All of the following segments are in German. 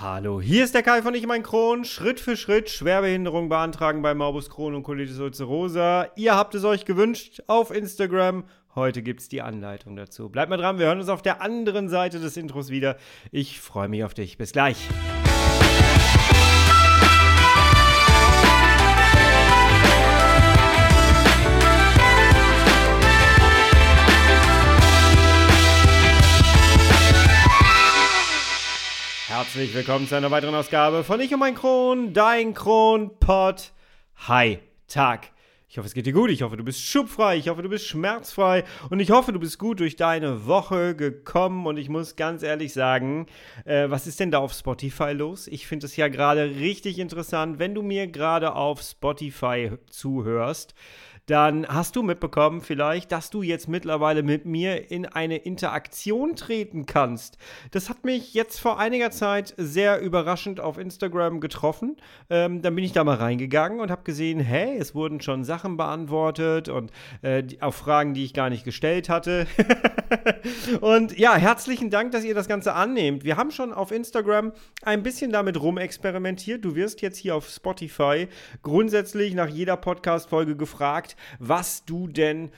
Hallo, hier ist der Kai von Ich mein Kron. Schritt für Schritt Schwerbehinderung beantragen bei Morbus Crohn und Colitis ulcerosa. Ihr habt es euch gewünscht auf Instagram. Heute gibt es die Anleitung dazu. Bleibt mal dran, wir hören uns auf der anderen Seite des Intros wieder. Ich freue mich auf dich. Bis gleich. Herzlich willkommen zu einer weiteren Ausgabe von Ich und mein Kron, dein Kronpott. Hi, Tag. Ich hoffe, es geht dir gut. Ich hoffe, du bist schubfrei. Ich hoffe, du bist schmerzfrei. Und ich hoffe, du bist gut durch deine Woche gekommen. Und ich muss ganz ehrlich sagen, äh, was ist denn da auf Spotify los? Ich finde es ja gerade richtig interessant, wenn du mir gerade auf Spotify zuhörst dann hast du mitbekommen vielleicht, dass du jetzt mittlerweile mit mir in eine Interaktion treten kannst. Das hat mich jetzt vor einiger Zeit sehr überraschend auf Instagram getroffen. Ähm, dann bin ich da mal reingegangen und habe gesehen, hey, es wurden schon Sachen beantwortet und äh, auf Fragen, die ich gar nicht gestellt hatte. und ja, herzlichen Dank, dass ihr das Ganze annehmt. Wir haben schon auf Instagram ein bisschen damit rumexperimentiert. Du wirst jetzt hier auf Spotify grundsätzlich nach jeder Podcast-Folge gefragt, was du denn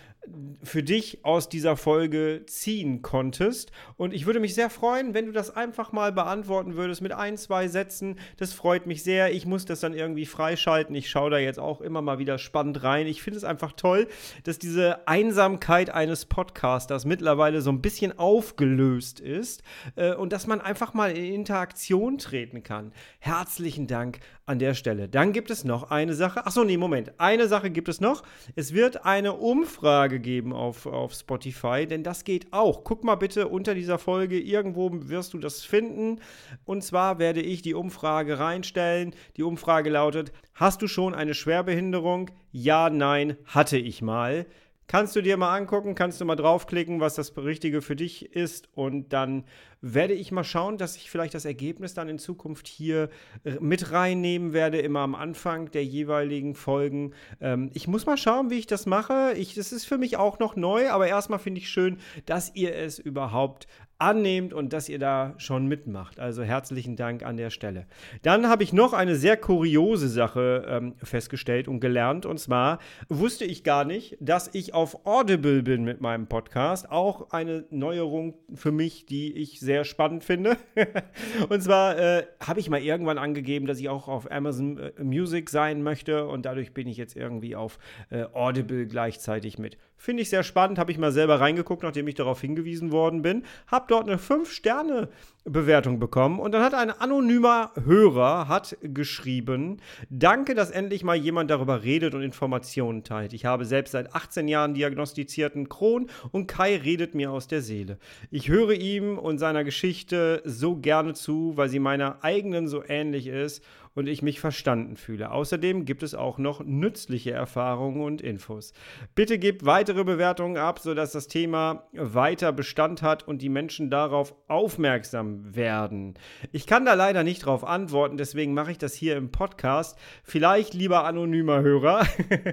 für dich aus dieser Folge ziehen konntest. Und ich würde mich sehr freuen, wenn du das einfach mal beantworten würdest mit ein, zwei Sätzen. Das freut mich sehr. Ich muss das dann irgendwie freischalten. Ich schaue da jetzt auch immer mal wieder spannend rein. Ich finde es einfach toll, dass diese Einsamkeit eines Podcasters mittlerweile so ein bisschen aufgelöst ist äh, und dass man einfach mal in Interaktion treten kann. Herzlichen Dank an der Stelle. Dann gibt es noch eine Sache. Achso, nee, Moment. Eine Sache gibt es noch. Es wird eine Umfrage geben auf, auf Spotify, denn das geht auch. Guck mal bitte unter dieser Folge. Irgendwo wirst du das finden. Und zwar werde ich die Umfrage reinstellen. Die Umfrage lautet: Hast du schon eine Schwerbehinderung? Ja, nein, hatte ich mal. Kannst du dir mal angucken, kannst du mal draufklicken, was das Richtige für dich ist und dann werde ich mal schauen, dass ich vielleicht das Ergebnis dann in Zukunft hier äh, mit reinnehmen werde, immer am Anfang der jeweiligen Folgen. Ähm, ich muss mal schauen, wie ich das mache. Ich, das ist für mich auch noch neu, aber erstmal finde ich schön, dass ihr es überhaupt annehmt und dass ihr da schon mitmacht. Also herzlichen Dank an der Stelle. Dann habe ich noch eine sehr kuriose Sache ähm, festgestellt und gelernt. Und zwar wusste ich gar nicht, dass ich auf Audible bin mit meinem Podcast. Auch eine Neuerung für mich, die ich sehr sehr spannend finde. und zwar äh, habe ich mal irgendwann angegeben, dass ich auch auf Amazon äh, Music sein möchte und dadurch bin ich jetzt irgendwie auf äh, Audible gleichzeitig mit. Finde ich sehr spannend, habe ich mal selber reingeguckt, nachdem ich darauf hingewiesen worden bin. Habe dort eine 5-Sterne-Bewertung bekommen und dann hat ein anonymer Hörer hat geschrieben, danke, dass endlich mal jemand darüber redet und Informationen teilt. Ich habe selbst seit 18 Jahren diagnostizierten Kron und Kai redet mir aus der Seele. Ich höre ihm und seiner Geschichte so gerne zu, weil sie meiner eigenen so ähnlich ist und ich mich verstanden fühle. Außerdem gibt es auch noch nützliche Erfahrungen und Infos. Bitte gebt weitere Bewertungen ab, sodass das Thema weiter Bestand hat und die Menschen darauf aufmerksam werden. Ich kann da leider nicht drauf antworten, deswegen mache ich das hier im Podcast. Vielleicht, lieber anonymer Hörer,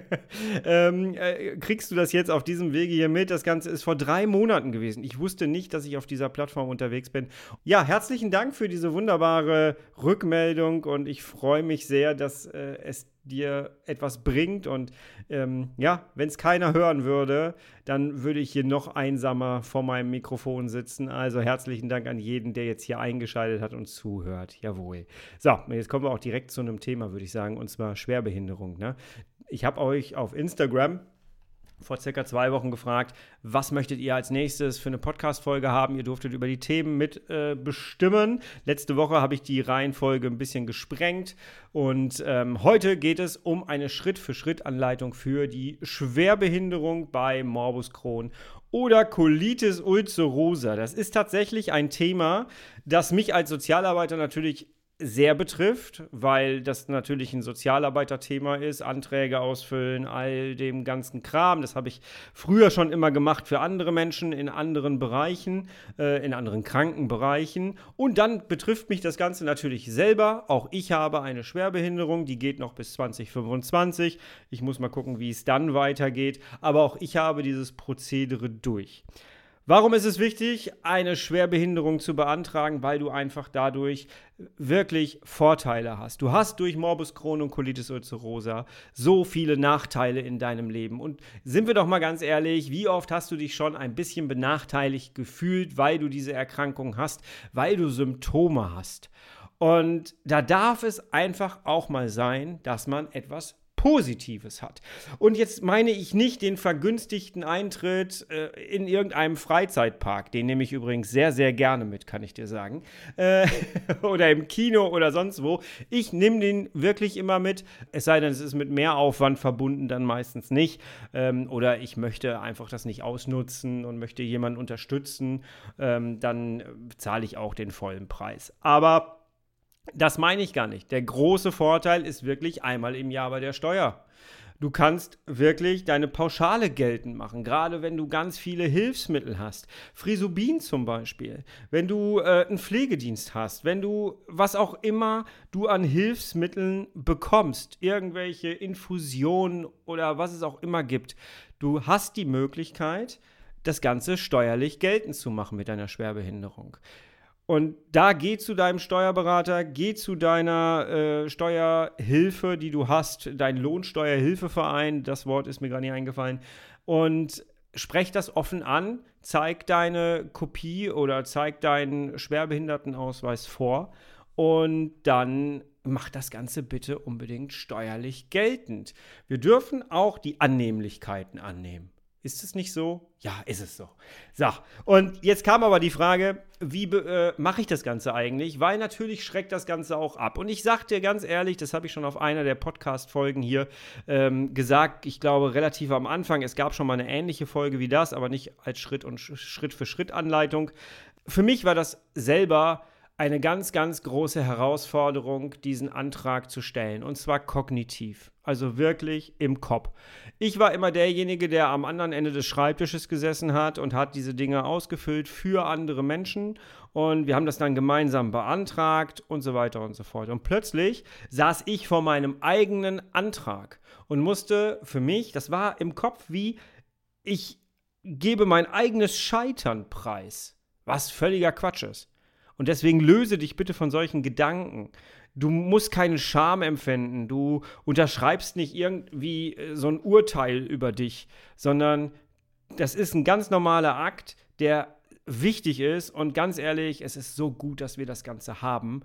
ähm, äh, kriegst du das jetzt auf diesem Wege hier mit. Das Ganze ist vor drei Monaten gewesen. Ich wusste nicht, dass ich auf dieser Plattform unterwegs bin. Ja, herzlichen Dank für diese wunderbare Rückmeldung und ich freue mich sehr, dass äh, es dir etwas bringt. Und ähm, ja, wenn es keiner hören würde, dann würde ich hier noch einsamer vor meinem Mikrofon sitzen. Also herzlichen Dank an jeden, der jetzt hier eingeschaltet hat und zuhört. Jawohl. So, jetzt kommen wir auch direkt zu einem Thema, würde ich sagen, und zwar Schwerbehinderung. Ne? Ich habe euch auf Instagram vor circa zwei Wochen gefragt, was möchtet ihr als nächstes für eine Podcast-Folge haben? Ihr durftet über die Themen mit äh, bestimmen. Letzte Woche habe ich die Reihenfolge ein bisschen gesprengt und ähm, heute geht es um eine Schritt-für-Schritt-Anleitung für die Schwerbehinderung bei Morbus Crohn oder Colitis ulcerosa. Das ist tatsächlich ein Thema, das mich als Sozialarbeiter natürlich sehr betrifft, weil das natürlich ein Sozialarbeiterthema ist, Anträge ausfüllen, all dem ganzen Kram. Das habe ich früher schon immer gemacht für andere Menschen in anderen Bereichen, äh, in anderen Krankenbereichen. Und dann betrifft mich das Ganze natürlich selber. Auch ich habe eine Schwerbehinderung, die geht noch bis 2025. Ich muss mal gucken, wie es dann weitergeht. Aber auch ich habe dieses Prozedere durch. Warum ist es wichtig, eine Schwerbehinderung zu beantragen? Weil du einfach dadurch wirklich Vorteile hast. Du hast durch Morbus Crohn und Colitis ulcerosa so viele Nachteile in deinem Leben. Und sind wir doch mal ganz ehrlich, wie oft hast du dich schon ein bisschen benachteiligt gefühlt, weil du diese Erkrankung hast, weil du Symptome hast? Und da darf es einfach auch mal sein, dass man etwas Positives hat. Und jetzt meine ich nicht den vergünstigten Eintritt äh, in irgendeinem Freizeitpark, den nehme ich übrigens sehr, sehr gerne mit, kann ich dir sagen, äh, oder im Kino oder sonst wo. Ich nehme den wirklich immer mit, es sei denn, es ist mit mehr Aufwand verbunden, dann meistens nicht. Ähm, oder ich möchte einfach das nicht ausnutzen und möchte jemanden unterstützen, ähm, dann zahle ich auch den vollen Preis. Aber das meine ich gar nicht. Der große Vorteil ist wirklich einmal im Jahr bei der Steuer. Du kannst wirklich deine Pauschale geltend machen, gerade wenn du ganz viele Hilfsmittel hast. Frisubin zum Beispiel, wenn du äh, einen Pflegedienst hast, wenn du was auch immer du an Hilfsmitteln bekommst, irgendwelche Infusionen oder was es auch immer gibt, du hast die Möglichkeit, das Ganze steuerlich geltend zu machen mit deiner Schwerbehinderung. Und da geh zu deinem Steuerberater, geh zu deiner äh, Steuerhilfe, die du hast, dein Lohnsteuerhilfeverein, das Wort ist mir gerade nicht eingefallen, und sprech das offen an, zeig deine Kopie oder zeig deinen Schwerbehindertenausweis vor und dann mach das Ganze bitte unbedingt steuerlich geltend. Wir dürfen auch die Annehmlichkeiten annehmen. Ist es nicht so? Ja, ist es so. So, und jetzt kam aber die Frage, wie äh, mache ich das Ganze eigentlich? Weil natürlich schreckt das Ganze auch ab. Und ich sage dir ganz ehrlich, das habe ich schon auf einer der Podcast-Folgen hier ähm, gesagt, ich glaube relativ am Anfang, es gab schon mal eine ähnliche Folge wie das, aber nicht als Schritt- und Schritt-für-Schritt-Anleitung. Für mich war das selber eine ganz, ganz große Herausforderung, diesen Antrag zu stellen. Und zwar kognitiv. Also wirklich im Kopf. Ich war immer derjenige, der am anderen Ende des Schreibtisches gesessen hat und hat diese Dinge ausgefüllt für andere Menschen. Und wir haben das dann gemeinsam beantragt und so weiter und so fort. Und plötzlich saß ich vor meinem eigenen Antrag und musste für mich, das war im Kopf wie, ich gebe mein eigenes Scheitern preis. Was völliger Quatsch ist. Und deswegen löse dich bitte von solchen Gedanken. Du musst keine Scham empfinden. Du unterschreibst nicht irgendwie äh, so ein Urteil über dich, sondern das ist ein ganz normaler Akt, der wichtig ist. Und ganz ehrlich, es ist so gut, dass wir das Ganze haben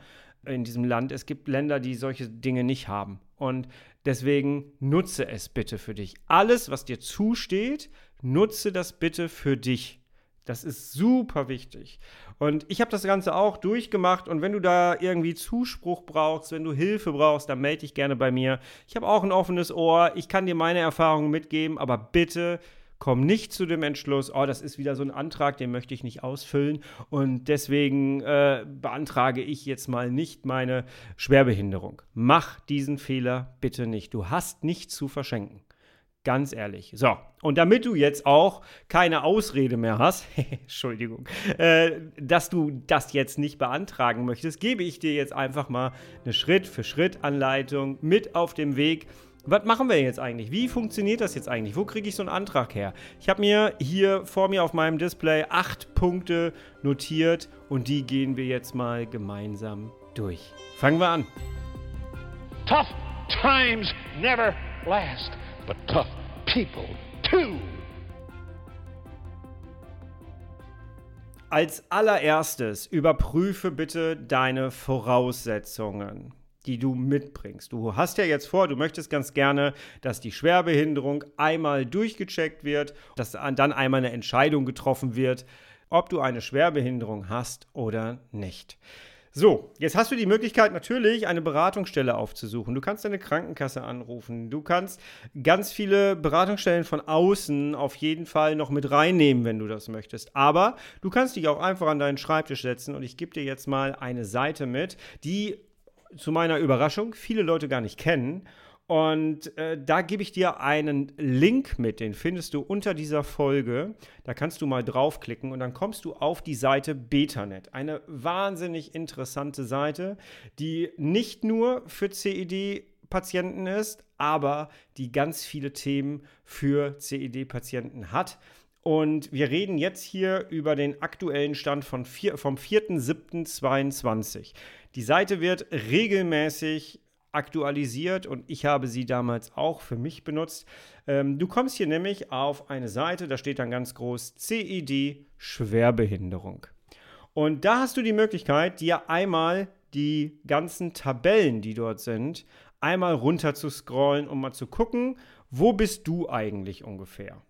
in diesem Land. Es gibt Länder, die solche Dinge nicht haben. Und deswegen nutze es bitte für dich. Alles, was dir zusteht, nutze das bitte für dich. Das ist super wichtig. Und ich habe das Ganze auch durchgemacht. Und wenn du da irgendwie Zuspruch brauchst, wenn du Hilfe brauchst, dann melde dich gerne bei mir. Ich habe auch ein offenes Ohr. Ich kann dir meine Erfahrungen mitgeben, aber bitte komm nicht zu dem Entschluss, oh, das ist wieder so ein Antrag, den möchte ich nicht ausfüllen. Und deswegen äh, beantrage ich jetzt mal nicht meine Schwerbehinderung. Mach diesen Fehler bitte nicht. Du hast nichts zu verschenken. Ganz ehrlich. So, und damit du jetzt auch keine Ausrede mehr hast, Entschuldigung, äh, dass du das jetzt nicht beantragen möchtest, gebe ich dir jetzt einfach mal eine Schritt-für-Schritt-Anleitung mit auf dem Weg. Was machen wir jetzt eigentlich? Wie funktioniert das jetzt eigentlich? Wo kriege ich so einen Antrag her? Ich habe mir hier vor mir auf meinem Display acht Punkte notiert und die gehen wir jetzt mal gemeinsam durch. Fangen wir an. Tough times never last but tough people too. Als allererstes überprüfe bitte deine Voraussetzungen, die du mitbringst. Du hast ja jetzt vor, du möchtest ganz gerne, dass die Schwerbehinderung einmal durchgecheckt wird, dass dann einmal eine Entscheidung getroffen wird, ob du eine Schwerbehinderung hast oder nicht. So, jetzt hast du die Möglichkeit natürlich, eine Beratungsstelle aufzusuchen. Du kannst deine Krankenkasse anrufen. Du kannst ganz viele Beratungsstellen von außen auf jeden Fall noch mit reinnehmen, wenn du das möchtest. Aber du kannst dich auch einfach an deinen Schreibtisch setzen und ich gebe dir jetzt mal eine Seite mit, die zu meiner Überraschung viele Leute gar nicht kennen und äh, da gebe ich dir einen Link mit, den findest du unter dieser Folge. Da kannst du mal draufklicken und dann kommst du auf die Seite Betanet. Eine wahnsinnig interessante Seite, die nicht nur für CED-Patienten ist, aber die ganz viele Themen für CED-Patienten hat. Und wir reden jetzt hier über den aktuellen Stand von vier, vom 4.7.22. Die Seite wird regelmäßig aktualisiert und ich habe sie damals auch für mich benutzt. Ähm, du kommst hier nämlich auf eine Seite, da steht dann ganz groß CID Schwerbehinderung. Und da hast du die Möglichkeit, dir einmal die ganzen Tabellen, die dort sind, einmal runter zu scrollen, um mal zu gucken, wo bist du eigentlich ungefähr.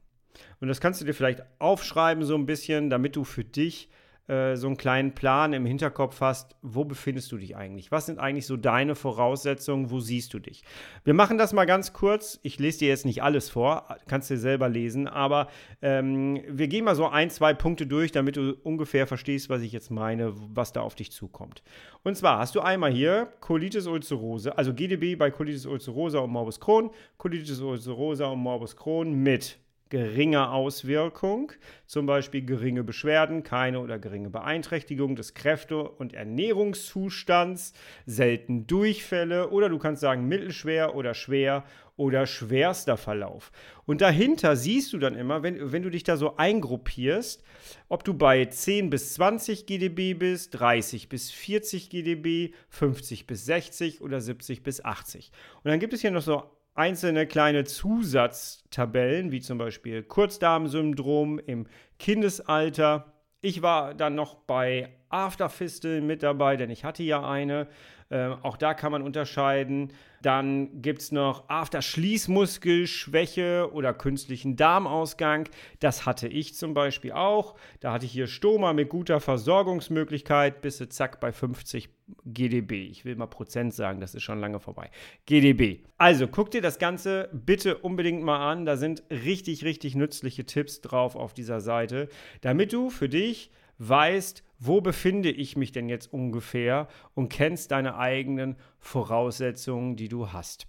Und das kannst du dir vielleicht aufschreiben so ein bisschen, damit du für dich äh, so einen kleinen Plan im Hinterkopf hast, wo befindest du dich eigentlich? Was sind eigentlich so deine Voraussetzungen? Wo siehst du dich? Wir machen das mal ganz kurz. Ich lese dir jetzt nicht alles vor, kannst du selber lesen, aber ähm, wir gehen mal so ein, zwei Punkte durch, damit du ungefähr verstehst, was ich jetzt meine, was da auf dich zukommt. Und zwar hast du einmal hier Colitis ulcerose, also GDB bei Colitis ulcerosa und Morbus Crohn, Colitis ulcerosa und Morbus Crohn mit geringer Auswirkung, zum Beispiel geringe Beschwerden, keine oder geringe Beeinträchtigung des Kräfte- und Ernährungszustands, selten Durchfälle oder du kannst sagen mittelschwer oder schwer oder schwerster Verlauf. Und dahinter siehst du dann immer, wenn, wenn du dich da so eingruppierst, ob du bei 10 bis 20 GdB bist, 30 bis 40 GdB, 50 bis 60 oder 70 bis 80. Und dann gibt es hier noch so einzelne kleine Zusatztabellen, wie zum Beispiel Kurzdarmsyndrom im Kindesalter. Ich war dann noch bei Afterfisteln mit dabei, denn ich hatte ja eine. Äh, auch da kann man unterscheiden. Dann gibt es noch After-Schließmuskelschwäche oder künstlichen Darmausgang. Das hatte ich zum Beispiel auch. Da hatte ich hier Stoma mit guter Versorgungsmöglichkeit bis zack bei 50 GDB. Ich will mal Prozent sagen, das ist schon lange vorbei. GDB. Also guck dir das Ganze bitte unbedingt mal an. Da sind richtig, richtig nützliche Tipps drauf auf dieser Seite, damit du für dich weißt, wo befinde ich mich denn jetzt ungefähr und kennst deine eigenen Voraussetzungen, die du hast.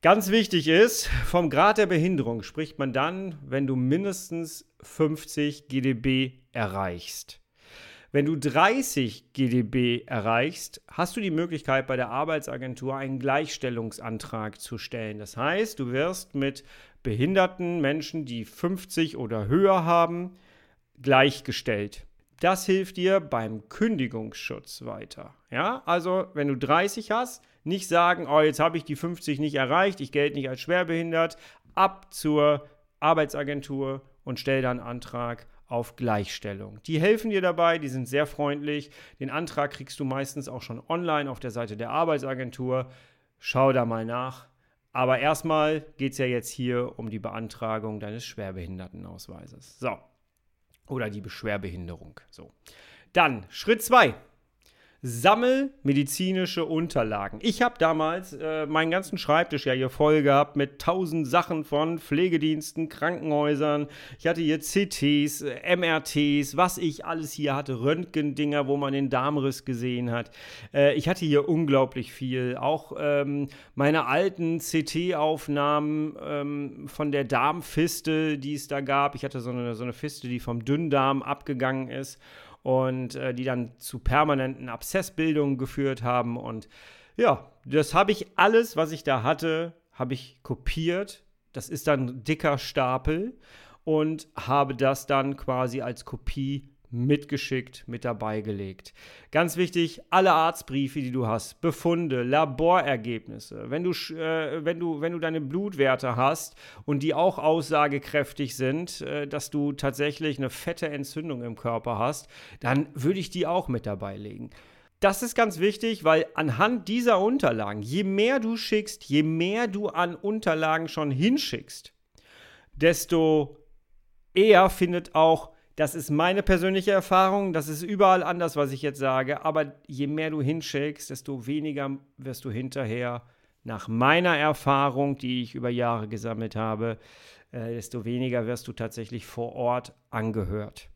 Ganz wichtig ist, vom Grad der Behinderung spricht man dann, wenn du mindestens 50 GdB erreichst. Wenn du 30 GdB erreichst, hast du die Möglichkeit, bei der Arbeitsagentur einen Gleichstellungsantrag zu stellen. Das heißt, du wirst mit behinderten Menschen, die 50 oder höher haben, gleichgestellt. Das hilft dir beim Kündigungsschutz weiter. Ja, also wenn du 30 hast, nicht sagen, oh, jetzt habe ich die 50 nicht erreicht, ich gelte nicht als schwerbehindert, ab zur Arbeitsagentur und stell dann Antrag auf Gleichstellung. Die helfen dir dabei, die sind sehr freundlich. Den Antrag kriegst du meistens auch schon online auf der Seite der Arbeitsagentur. Schau da mal nach. Aber erstmal geht es ja jetzt hier um die Beantragung deines Schwerbehindertenausweises. So oder die Beschwerbehinderung. So. Dann Schritt 2. Sammel medizinische Unterlagen. Ich habe damals äh, meinen ganzen Schreibtisch ja hier voll gehabt mit tausend Sachen von Pflegediensten, Krankenhäusern. Ich hatte hier CTs, äh, MRTs, was ich alles hier hatte, Röntgendinger, wo man den Darmriss gesehen hat. Äh, ich hatte hier unglaublich viel. Auch ähm, meine alten CT-Aufnahmen ähm, von der Darmfiste, die es da gab. Ich hatte so eine, so eine Fiste, die vom Dünndarm abgegangen ist und äh, die dann zu permanenten Abszessbildungen geführt haben. Und ja, das habe ich alles, was ich da hatte, habe ich kopiert. Das ist dann ein dicker Stapel und habe das dann quasi als Kopie mitgeschickt, mit dabei gelegt. Ganz wichtig, alle Arztbriefe, die du hast, Befunde, Laborergebnisse, wenn du, äh, wenn du, wenn du deine Blutwerte hast und die auch aussagekräftig sind, äh, dass du tatsächlich eine fette Entzündung im Körper hast, dann würde ich die auch mit dabei legen. Das ist ganz wichtig, weil anhand dieser Unterlagen, je mehr du schickst, je mehr du an Unterlagen schon hinschickst, desto eher findet auch das ist meine persönliche Erfahrung. Das ist überall anders, was ich jetzt sage. Aber je mehr du hinschickst, desto weniger wirst du hinterher, nach meiner Erfahrung, die ich über Jahre gesammelt habe, äh, desto weniger wirst du tatsächlich vor Ort angehört.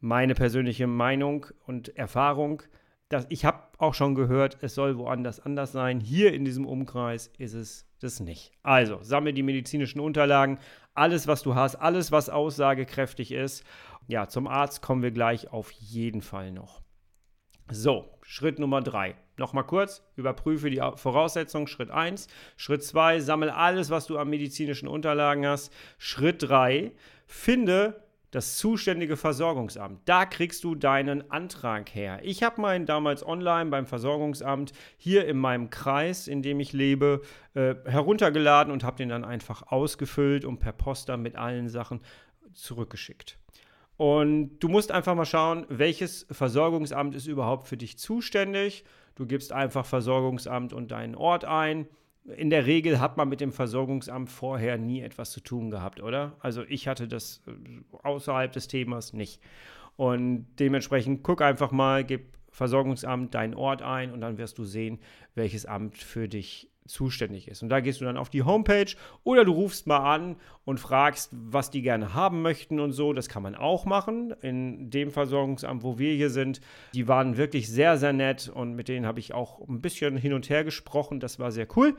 Meine persönliche Meinung und Erfahrung, dass ich habe auch schon gehört, es soll woanders anders sein. Hier in diesem Umkreis ist es das nicht. Also, sammle die medizinischen Unterlagen, alles, was du hast, alles, was aussagekräftig ist ja, zum Arzt kommen wir gleich auf jeden Fall noch. So, Schritt Nummer drei. Nochmal kurz, überprüfe die Voraussetzungen. Schritt 1. Schritt 2, sammel alles, was du an medizinischen Unterlagen hast. Schritt 3, finde das zuständige Versorgungsamt. Da kriegst du deinen Antrag her. Ich habe meinen damals online beim Versorgungsamt hier in meinem Kreis, in dem ich lebe, äh, heruntergeladen und habe den dann einfach ausgefüllt und per Poster mit allen Sachen zurückgeschickt. Und du musst einfach mal schauen, welches Versorgungsamt ist überhaupt für dich zuständig. Du gibst einfach Versorgungsamt und deinen Ort ein. In der Regel hat man mit dem Versorgungsamt vorher nie etwas zu tun gehabt, oder? Also ich hatte das äh, außerhalb des Themas nicht. Und dementsprechend guck einfach mal, gib Versorgungsamt deinen Ort ein und dann wirst du sehen, welches Amt für dich zuständig ist. Und da gehst du dann auf die Homepage oder du rufst mal an und fragst, was die gerne haben möchten und so. Das kann man auch machen. In dem Versorgungsamt, wo wir hier sind, die waren wirklich sehr, sehr nett und mit denen habe ich auch ein bisschen hin und her gesprochen. Das war sehr cool.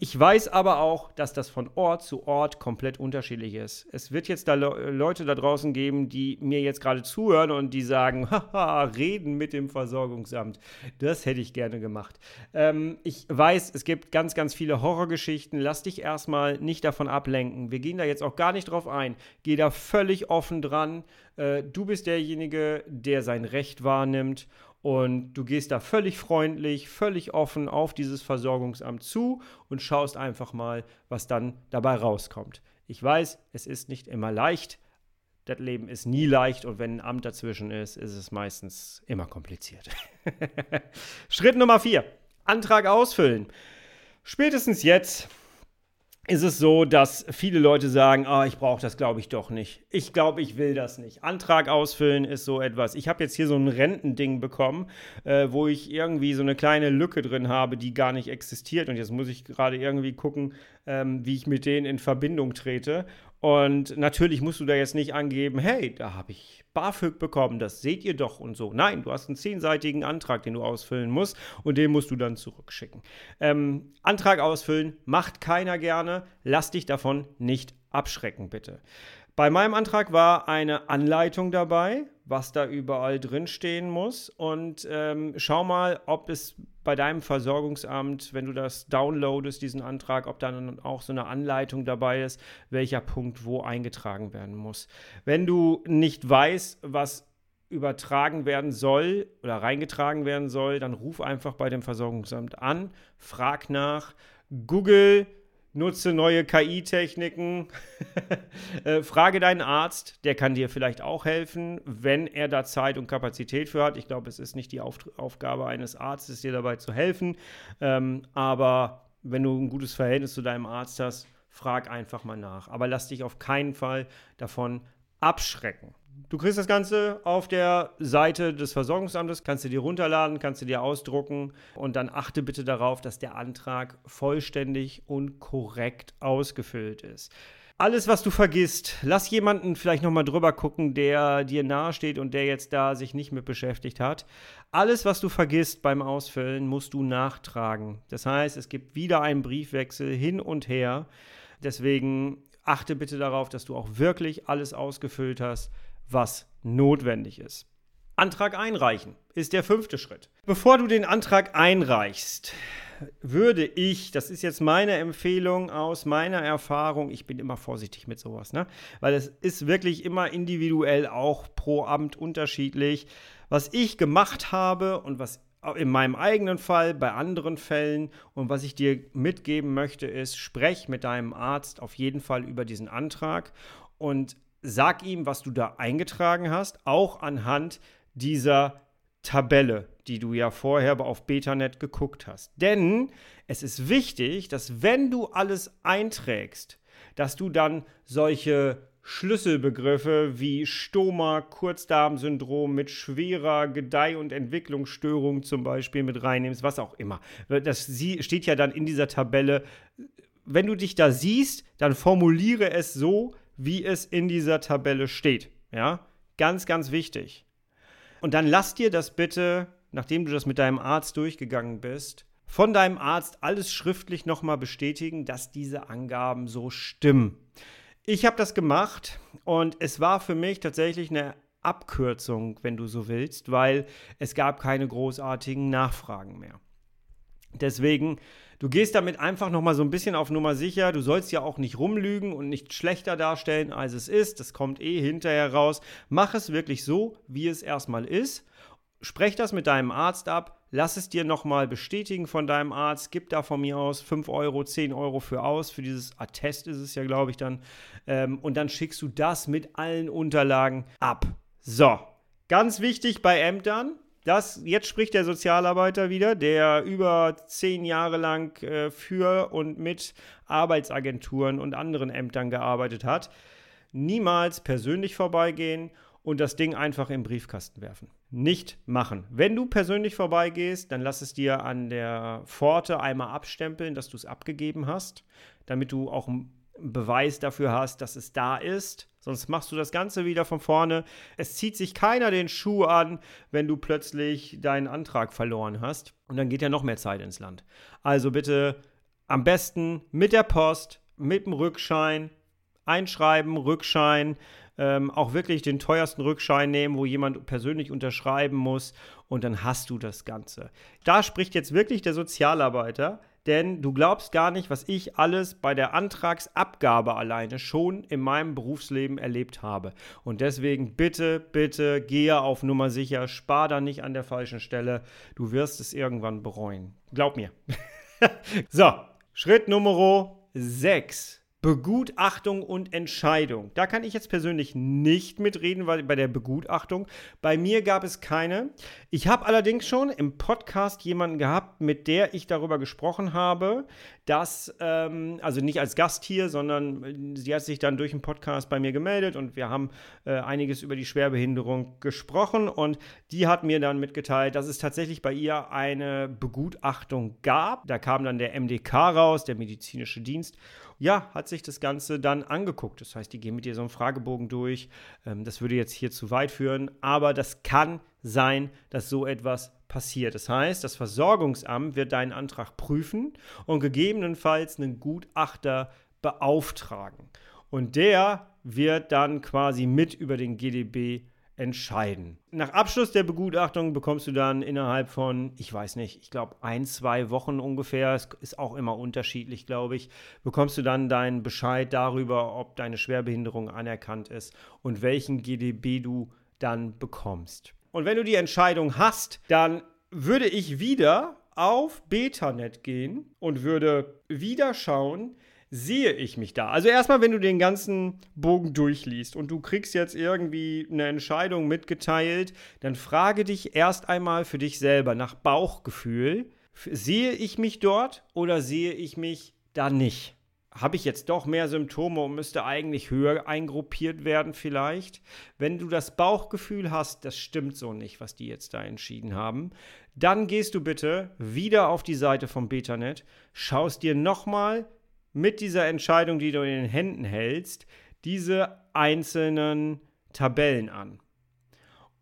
Ich weiß aber auch, dass das von Ort zu Ort komplett unterschiedlich ist. Es wird jetzt da Le Leute da draußen geben, die mir jetzt gerade zuhören und die sagen, haha, reden mit dem Versorgungsamt. Das hätte ich gerne gemacht. Ähm, ich weiß, es gibt ganz, ganz viele Horrorgeschichten. Lass dich erstmal nicht davon ablenken. Wir gehen da jetzt auch gar nicht drauf ein. Geh da völlig offen dran. Äh, du bist derjenige, der sein Recht wahrnimmt. Und du gehst da völlig freundlich, völlig offen auf dieses Versorgungsamt zu und schaust einfach mal, was dann dabei rauskommt. Ich weiß, es ist nicht immer leicht. Das Leben ist nie leicht und wenn ein Amt dazwischen ist, ist es meistens immer kompliziert. Schritt Nummer vier: Antrag ausfüllen. Spätestens jetzt ist es so, dass viele Leute sagen, oh, ich brauche das, glaube ich, doch nicht. Ich glaube, ich will das nicht. Antrag ausfüllen ist so etwas. Ich habe jetzt hier so ein Rentending bekommen, äh, wo ich irgendwie so eine kleine Lücke drin habe, die gar nicht existiert. Und jetzt muss ich gerade irgendwie gucken, ähm, wie ich mit denen in Verbindung trete. Und natürlich musst du da jetzt nicht angeben, hey, da habe ich BAföG bekommen, das seht ihr doch und so. Nein, du hast einen zehnseitigen Antrag, den du ausfüllen musst und den musst du dann zurückschicken. Ähm, Antrag ausfüllen macht keiner gerne. Lass dich davon nicht abschrecken, bitte. Bei meinem Antrag war eine Anleitung dabei, was da überall drinstehen muss. Und ähm, schau mal, ob es bei deinem Versorgungsamt, wenn du das downloadest, diesen Antrag, ob dann auch so eine Anleitung dabei ist, welcher Punkt wo eingetragen werden muss. Wenn du nicht weißt, was übertragen werden soll oder reingetragen werden soll, dann ruf einfach bei dem Versorgungsamt an, frag nach, Google nutze neue KI-Techniken, äh, frage deinen Arzt, der kann dir vielleicht auch helfen, wenn er da Zeit und Kapazität für hat. Ich glaube, es ist nicht die Auf Aufgabe eines Arztes, dir dabei zu helfen, ähm, aber wenn du ein gutes Verhältnis zu deinem Arzt hast, frag einfach mal nach. Aber lass dich auf keinen Fall davon abschrecken. Du kriegst das Ganze auf der Seite des Versorgungsamtes, kannst du dir runterladen, kannst du dir ausdrucken und dann achte bitte darauf, dass der Antrag vollständig und korrekt ausgefüllt ist. Alles, was du vergisst, lass jemanden vielleicht nochmal drüber gucken, der dir nahesteht und der jetzt da sich nicht mit beschäftigt hat. Alles, was du vergisst beim Ausfüllen, musst du nachtragen. Das heißt, es gibt wieder einen Briefwechsel hin und her. Deswegen achte bitte darauf, dass du auch wirklich alles ausgefüllt hast was notwendig ist. Antrag einreichen ist der fünfte Schritt. Bevor du den Antrag einreichst, würde ich, das ist jetzt meine Empfehlung aus meiner Erfahrung, ich bin immer vorsichtig mit sowas, ne? weil es ist wirklich immer individuell auch pro Amt unterschiedlich. Was ich gemacht habe und was in meinem eigenen Fall, bei anderen Fällen und was ich dir mitgeben möchte, ist, sprech mit deinem Arzt auf jeden Fall über diesen Antrag und sag ihm, was du da eingetragen hast, auch anhand dieser Tabelle, die du ja vorher auf Betanet geguckt hast. Denn es ist wichtig, dass wenn du alles einträgst, dass du dann solche Schlüsselbegriffe wie Stoma, Kurzdarmsyndrom mit schwerer Gedeih- und Entwicklungsstörung zum Beispiel mit reinnimmst, was auch immer. Das steht ja dann in dieser Tabelle. Wenn du dich da siehst, dann formuliere es so, wie es in dieser Tabelle steht. Ja, ganz, ganz wichtig. Und dann lass dir das bitte, nachdem du das mit deinem Arzt durchgegangen bist, von deinem Arzt alles schriftlich nochmal bestätigen, dass diese Angaben so stimmen. Ich habe das gemacht und es war für mich tatsächlich eine Abkürzung, wenn du so willst, weil es gab keine großartigen Nachfragen mehr. Deswegen, du gehst damit einfach nochmal so ein bisschen auf Nummer sicher. Du sollst ja auch nicht rumlügen und nicht schlechter darstellen, als es ist. Das kommt eh hinterher raus. Mach es wirklich so, wie es erstmal ist. Sprech das mit deinem Arzt ab. Lass es dir nochmal bestätigen von deinem Arzt. Gib da von mir aus 5 Euro, 10 Euro für aus. Für dieses Attest ist es ja, glaube ich, dann. Ähm, und dann schickst du das mit allen Unterlagen ab. So, ganz wichtig bei Ämtern das, jetzt spricht der Sozialarbeiter wieder, der über zehn Jahre lang äh, für und mit Arbeitsagenturen und anderen Ämtern gearbeitet hat. Niemals persönlich vorbeigehen und das Ding einfach im Briefkasten werfen. Nicht machen. Wenn du persönlich vorbeigehst, dann lass es dir an der Pforte einmal abstempeln, dass du es abgegeben hast, damit du auch einen Beweis dafür hast, dass es da ist. Sonst machst du das Ganze wieder von vorne. Es zieht sich keiner den Schuh an, wenn du plötzlich deinen Antrag verloren hast. Und dann geht ja noch mehr Zeit ins Land. Also bitte am besten mit der Post, mit dem Rückschein, einschreiben, Rückschein, ähm, auch wirklich den teuersten Rückschein nehmen, wo jemand persönlich unterschreiben muss und dann hast du das Ganze. Da spricht jetzt wirklich der Sozialarbeiter, denn du glaubst gar nicht, was ich alles bei der Antragsabgabe alleine schon in meinem Berufsleben erlebt habe. Und deswegen bitte, bitte gehe auf Nummer sicher, spar da nicht an der falschen Stelle. Du wirst es irgendwann bereuen. Glaub mir. so, Schritt Nummer 6. Begutachtung und Entscheidung. Da kann ich jetzt persönlich nicht mitreden, weil bei der Begutachtung. Bei mir gab es keine. Ich habe allerdings schon im Podcast jemanden gehabt, mit der ich darüber gesprochen habe, dass, ähm, also nicht als Gast hier, sondern sie hat sich dann durch den Podcast bei mir gemeldet und wir haben äh, einiges über die Schwerbehinderung gesprochen und die hat mir dann mitgeteilt, dass es tatsächlich bei ihr eine Begutachtung gab. Da kam dann der MDK raus, der medizinische Dienst ja, hat sich das Ganze dann angeguckt. Das heißt, die gehen mit dir so einen Fragebogen durch. Ähm, das würde jetzt hier zu weit führen, aber das kann sein, dass so etwas passiert. Das heißt, das Versorgungsamt wird deinen Antrag prüfen und gegebenenfalls einen Gutachter beauftragen. Und der wird dann quasi mit über den GDB entscheiden. Nach Abschluss der Begutachtung bekommst du dann innerhalb von, ich weiß nicht, ich glaube ein, zwei Wochen ungefähr, es ist auch immer unterschiedlich, glaube ich, bekommst du dann deinen Bescheid darüber, ob deine Schwerbehinderung anerkannt ist und welchen GDB du dann bekommst. Und wenn du die Entscheidung hast, dann würde ich wieder auf Betanet gehen und würde wieder schauen, sehe ich mich da? Also erstmal, wenn du den ganzen Bogen durchliest und du kriegst jetzt irgendwie eine Entscheidung mitgeteilt, dann frage dich erst einmal für dich selber nach Bauchgefühl, sehe ich mich dort oder sehe ich mich da nicht? Habe ich jetzt doch mehr Symptome und müsste eigentlich höher eingruppiert werden vielleicht? Wenn du das Bauchgefühl hast, das stimmt so nicht, was die jetzt da entschieden haben, dann gehst du bitte wieder auf die Seite vom Betanet, schaust dir nochmal mit dieser Entscheidung, die du in den Händen hältst, diese einzelnen Tabellen an.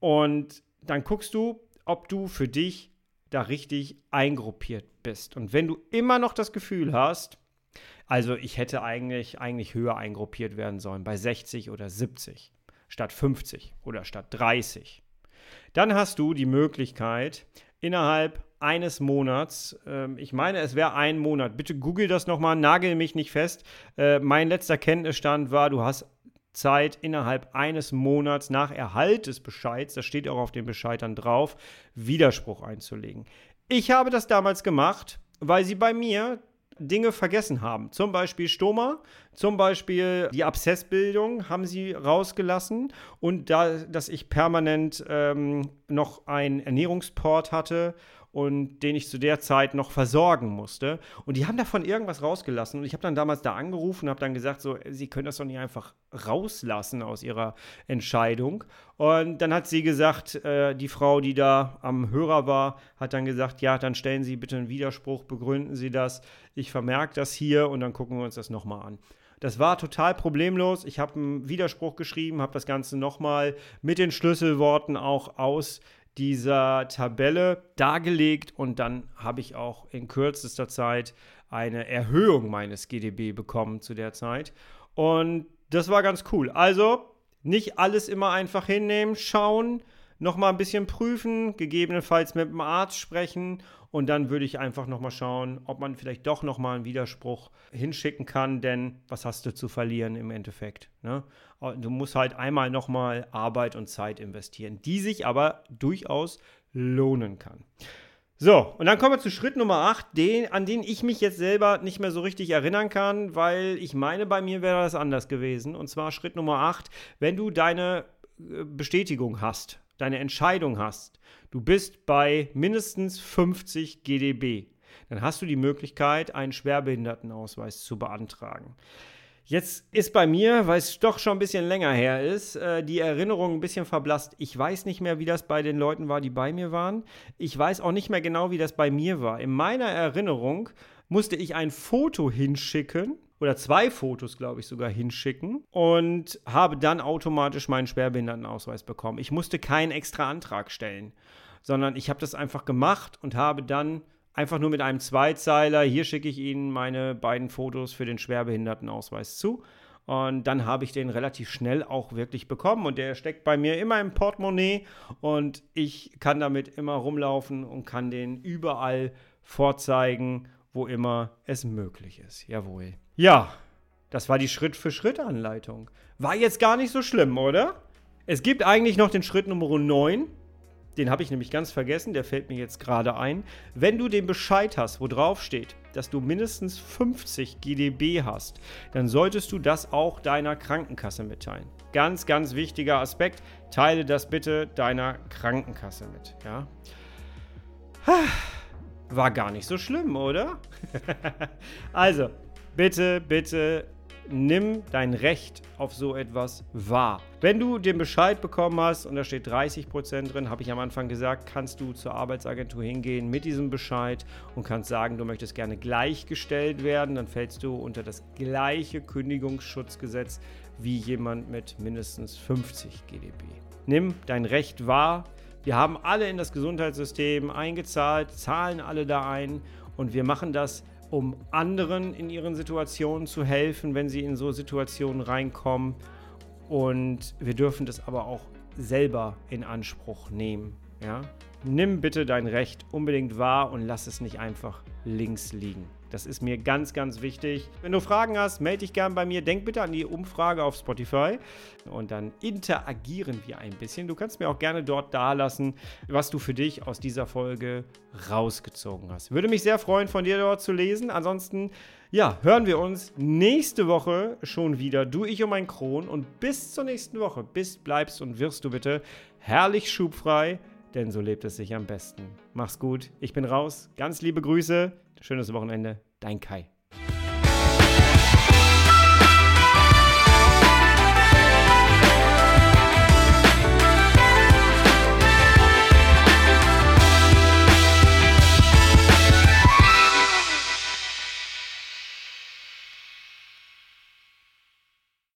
Und dann guckst du, ob du für dich da richtig eingruppiert bist. Und wenn du immer noch das Gefühl hast, also ich hätte eigentlich, eigentlich höher eingruppiert werden sollen, bei 60 oder 70 statt 50 oder statt 30, dann hast du die Möglichkeit, innerhalb eines Monats. Ähm, ich meine, es wäre ein Monat. Bitte google das nochmal, nagel mich nicht fest. Äh, mein letzter Kenntnisstand war, du hast Zeit innerhalb eines Monats nach Erhalt des Bescheids, das steht auch auf dem Bescheid dann drauf, Widerspruch einzulegen. Ich habe das damals gemacht, weil sie bei mir Dinge vergessen haben. Zum Beispiel Stoma, zum Beispiel die Abszessbildung haben sie rausgelassen und da, dass ich permanent ähm, noch einen Ernährungsport hatte und den ich zu der Zeit noch versorgen musste. Und die haben davon irgendwas rausgelassen. Und ich habe dann damals da angerufen und habe dann gesagt, so, sie können das doch nicht einfach rauslassen aus ihrer Entscheidung. Und dann hat sie gesagt, äh, die Frau, die da am Hörer war, hat dann gesagt, ja, dann stellen Sie bitte einen Widerspruch, begründen Sie das. Ich vermerke das hier und dann gucken wir uns das nochmal an. Das war total problemlos. Ich habe einen Widerspruch geschrieben, habe das Ganze nochmal mit den Schlüsselworten auch aus dieser Tabelle dargelegt und dann habe ich auch in kürzester Zeit eine Erhöhung meines GDB bekommen zu der Zeit. Und das war ganz cool. Also Nicht alles immer einfach hinnehmen, schauen, nochmal ein bisschen prüfen, gegebenenfalls mit dem Arzt sprechen und dann würde ich einfach nochmal schauen, ob man vielleicht doch nochmal einen Widerspruch hinschicken kann, denn was hast du zu verlieren im Endeffekt? Ne? Du musst halt einmal nochmal Arbeit und Zeit investieren, die sich aber durchaus lohnen kann. So, und dann kommen wir zu Schritt Nummer 8, den, an den ich mich jetzt selber nicht mehr so richtig erinnern kann, weil ich meine, bei mir wäre das anders gewesen. Und zwar Schritt Nummer 8, wenn du deine äh, Bestätigung hast, deine Entscheidung hast, du bist bei mindestens 50 GDB, dann hast du die Möglichkeit, einen Schwerbehindertenausweis zu beantragen. Jetzt ist bei mir, weil es doch schon ein bisschen länger her ist, äh, die Erinnerung ein bisschen verblasst. Ich weiß nicht mehr, wie das bei den Leuten war, die bei mir waren. Ich weiß auch nicht mehr genau, wie das bei mir war. In meiner Erinnerung musste ich ein Foto hinschicken oder zwei Fotos, glaube ich, sogar hinschicken und habe dann automatisch meinen Schwerbehindertenausweis bekommen. Ich musste keinen extra Antrag stellen, sondern ich habe das einfach gemacht und habe dann einfach nur mit einem Zweizeiler, hier schicke ich Ihnen meine beiden Fotos für den Schwerbehindertenausweis zu. Und dann habe ich den relativ schnell auch wirklich bekommen. Und der steckt bei mir immer im Portemonnaie. Und ich kann damit immer rumlaufen und kann den überall vorzeigen, wo immer es möglich ist. Jawohl. Ja, das war die Schritt-für-Schritt-Anleitung. War jetzt gar nicht so schlimm, oder? Es gibt eigentlich noch den Schritt Nummer 9. Den habe ich nämlich ganz vergessen, der fällt mir jetzt gerade ein. Wenn du den Bescheid hast, wo drauf steht, dass du mindestens 50 GDB hast, dann solltest du das auch deiner Krankenkasse mitteilen. Ganz, ganz wichtiger Aspekt. Teile das bitte deiner Krankenkasse mit. Ja? War gar nicht so schlimm, oder? also, bitte, bitte nimm dein Recht auf so etwas wahr. Wenn du den Bescheid bekommen hast und da steht 30% drin, habe ich am Anfang gesagt, kannst du zur Arbeitsagentur hingehen mit diesem Bescheid und kannst sagen, du möchtest gerne gleichgestellt werden. Dann fällst du unter das gleiche Kündigungsschutzgesetz wie jemand mit mindestens 50 GDB. Nimm dein Recht wahr. Wir haben alle in das Gesundheitssystem eingezahlt, zahlen alle da ein und wir machen das um anderen in ihren Situationen zu helfen, wenn sie in so Situationen reinkommen. Und wir dürfen das aber auch selber in Anspruch nehmen. Ja? Nimm bitte dein Recht unbedingt wahr und lass es nicht einfach links liegen. Das ist mir ganz, ganz wichtig. Wenn du Fragen hast, melde dich gern bei mir. Denk bitte an die Umfrage auf Spotify und dann interagieren wir ein bisschen. Du kannst mir auch gerne dort dalassen, was du für dich aus dieser Folge rausgezogen hast. Würde mich sehr freuen, von dir dort zu lesen. Ansonsten, ja, hören wir uns nächste Woche schon wieder. Du, ich und mein Kron. Und bis zur nächsten Woche. Bist, bleibst und wirst du bitte herrlich schubfrei, denn so lebt es sich am besten. Mach's gut. Ich bin raus. Ganz liebe Grüße. Schönes Wochenende. Dein Kai.